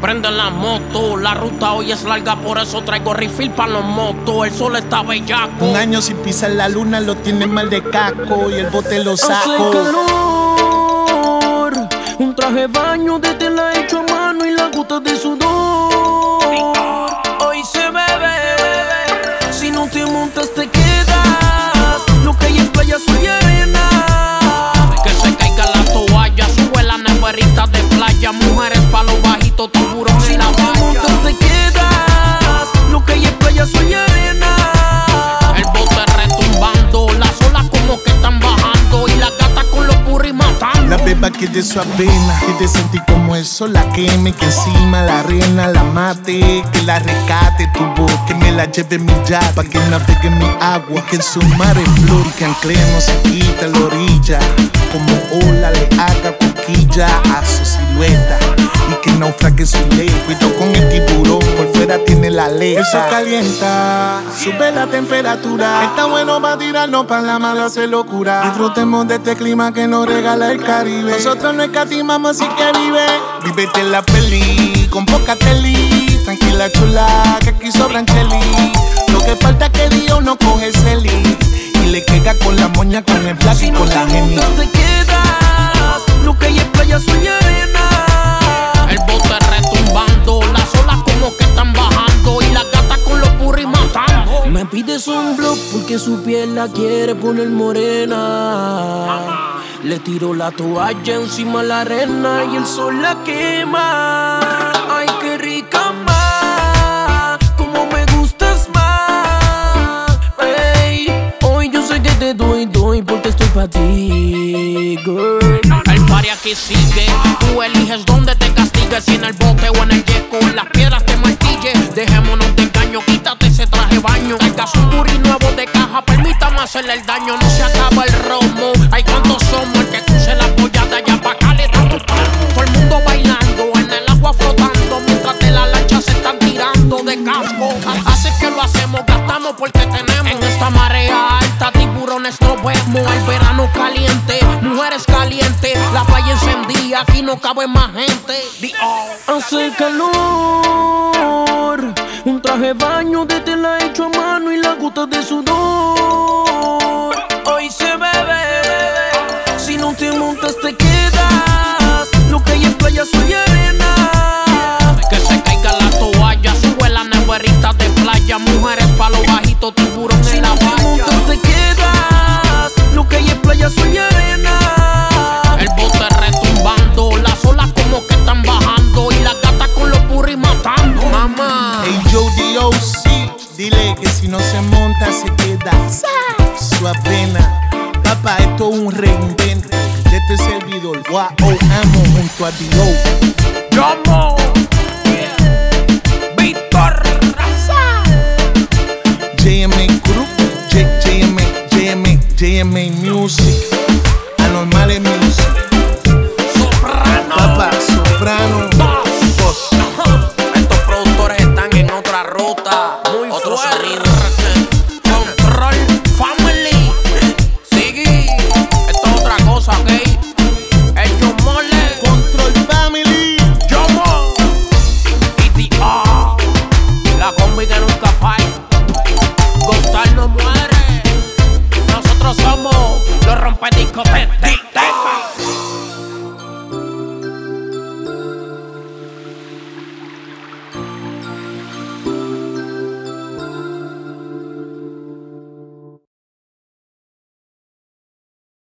Prende la moto, la ruta hoy es larga, por eso traigo refill para los motos. El sol está bellaco. Un año sin pisar la luna lo tiene mal de caco y el bote lo Hace saco. calor, un traje baño de tela hecho a mano y la gota de que de su avena, que de sentir como el sol la queme, que encima la arena la mate, que la rescate tu voz, que me la lleve mi ya, pa' que navegue mi agua, y que en su mar es flor y que ancle no se quita la orilla, como ola le haga coquilla a su silueta, y que naufrague su ley, Eso calienta, sube la temperatura, está bueno para tirarnos pa' la mala hacer locura, disfrutemos de este clima que nos regala el Caribe. Nosotros no escatimamos, así que vive. Vívete la peli, con poca teli. Tranquila, chula, que aquí sobran cheli. Lo que falta es que Dios no coge celi. Y le queda con la moña, con el black Si no con la geni. Su piel la quiere poner morena. Le tiro la toalla encima la arena y el sol la quema. Ay, qué rica más, como me gustas más. Ey, hoy yo sé que te doy, doy porque estoy para ti, girl. El party aquí sigue, tú eliges dónde te castigues, si en el bote o en el yeco, las piedras te martille. Dejémonos de engaño, quítate ese traje baño. Traigas un nuevo hacerle el daño, no se acaba el romo. Hay cuantos somos, el que cruce la polla de allá pa' acá le damos palmo. Todo el mundo bailando, en el agua flotando, mientras de la lancha se están tirando de casco. Así que lo hacemos, gastamos porque tenemos. En esta marea alta, tiburones no vemos. El verano caliente, mujeres calientes, la playa encendida, aquí no cabe más gente. Hace calor, un traje baño de tela hecho a mano y la gota de sudor. Bajitos, tiburón Si en la no te valla. montas te quedas. Lo que hay en playa soy arena. El bote retumbando, las olas como que están bajando y las gatas con los burris matando. Mamá. Hey Joe D.O.C. Dile que si no se monta se queda su avena. Papá, esto es un reinvento de este servidor. Wow, amo junto a D.O. Llamo. JMA, JMA Music, Anormales Music, Soprano. Papá, Soprano, Boss. Estos productores están en otra ruta. Muy Otro sonido. up and it go pet.